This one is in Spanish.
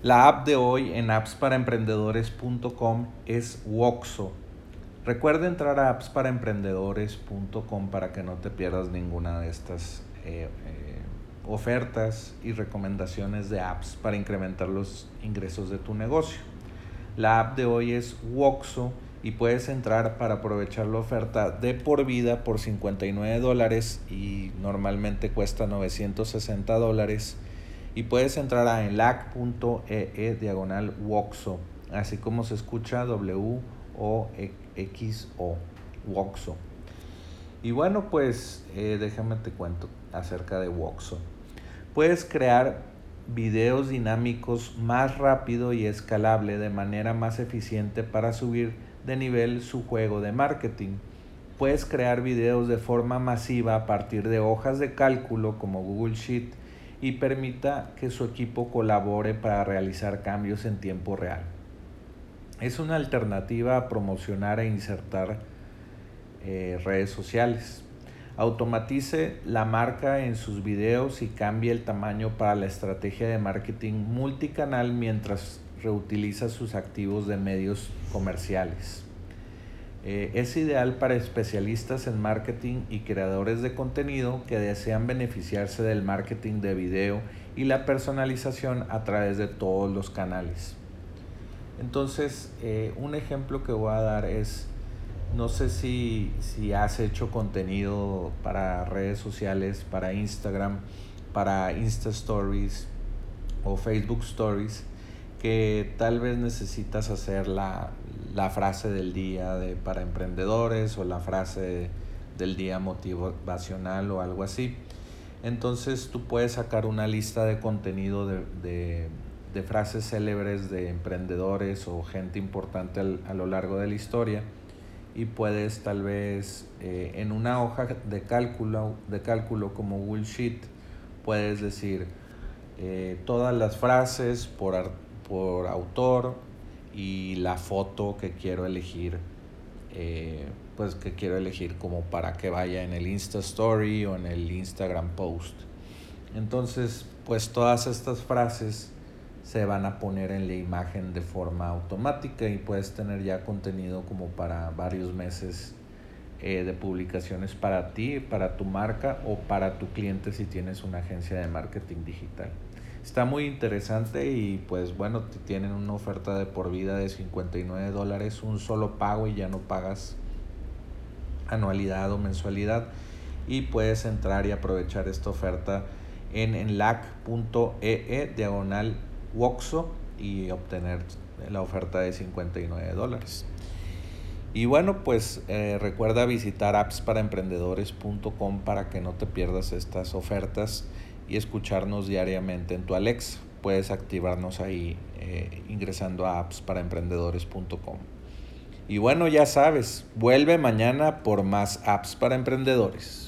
La app de hoy en appsparaemprendedores.com es Woxo. Recuerda entrar a appsparaemprendedores.com para que no te pierdas ninguna de estas eh, eh, ofertas y recomendaciones de apps para incrementar los ingresos de tu negocio. La app de hoy es Woxo y puedes entrar para aprovechar la oferta de por vida por 59 dólares y normalmente cuesta 960 dólares y puedes entrar a enlac.ee e diagonal Woxo, así como se escucha W O X O Woxo. Y bueno, pues eh, déjame te cuento acerca de Woxo. Puedes crear videos dinámicos más rápido y escalable de manera más eficiente para subir de nivel su juego de marketing. Puedes crear videos de forma masiva a partir de hojas de cálculo como Google Sheet y permita que su equipo colabore para realizar cambios en tiempo real. Es una alternativa a promocionar e insertar eh, redes sociales. Automatice la marca en sus videos y cambie el tamaño para la estrategia de marketing multicanal mientras reutiliza sus activos de medios comerciales. Eh, es ideal para especialistas en marketing y creadores de contenido que desean beneficiarse del marketing de video y la personalización a través de todos los canales. Entonces, eh, un ejemplo que voy a dar es, no sé si, si has hecho contenido para redes sociales, para Instagram, para Insta Stories o Facebook Stories, que tal vez necesitas hacer la, la frase del día de, para emprendedores o la frase del día motivacional o algo así. Entonces tú puedes sacar una lista de contenido de, de, frases célebres de emprendedores o gente importante a lo largo de la historia y puedes tal vez eh, en una hoja de cálculo, de cálculo como Google Sheet puedes decir eh, todas las frases por, por autor, y la foto que quiero elegir, eh, pues que quiero elegir como para que vaya en el Insta Story o en el Instagram Post. Entonces, pues todas estas frases se van a poner en la imagen de forma automática y puedes tener ya contenido como para varios meses eh, de publicaciones para ti, para tu marca o para tu cliente si tienes una agencia de marketing digital. Está muy interesante y pues bueno, tienen una oferta de por vida de 59 dólares, un solo pago y ya no pagas anualidad o mensualidad y puedes entrar y aprovechar esta oferta en enlac.ee e diagonal Woxo y obtener la oferta de 59 dólares. Y bueno, pues eh, recuerda visitar appsparaemprendedores.com para que no te pierdas estas ofertas y escucharnos diariamente en tu Alex. Puedes activarnos ahí eh, ingresando a appsparaemprendedores.com. Y bueno, ya sabes, vuelve mañana por más apps para emprendedores.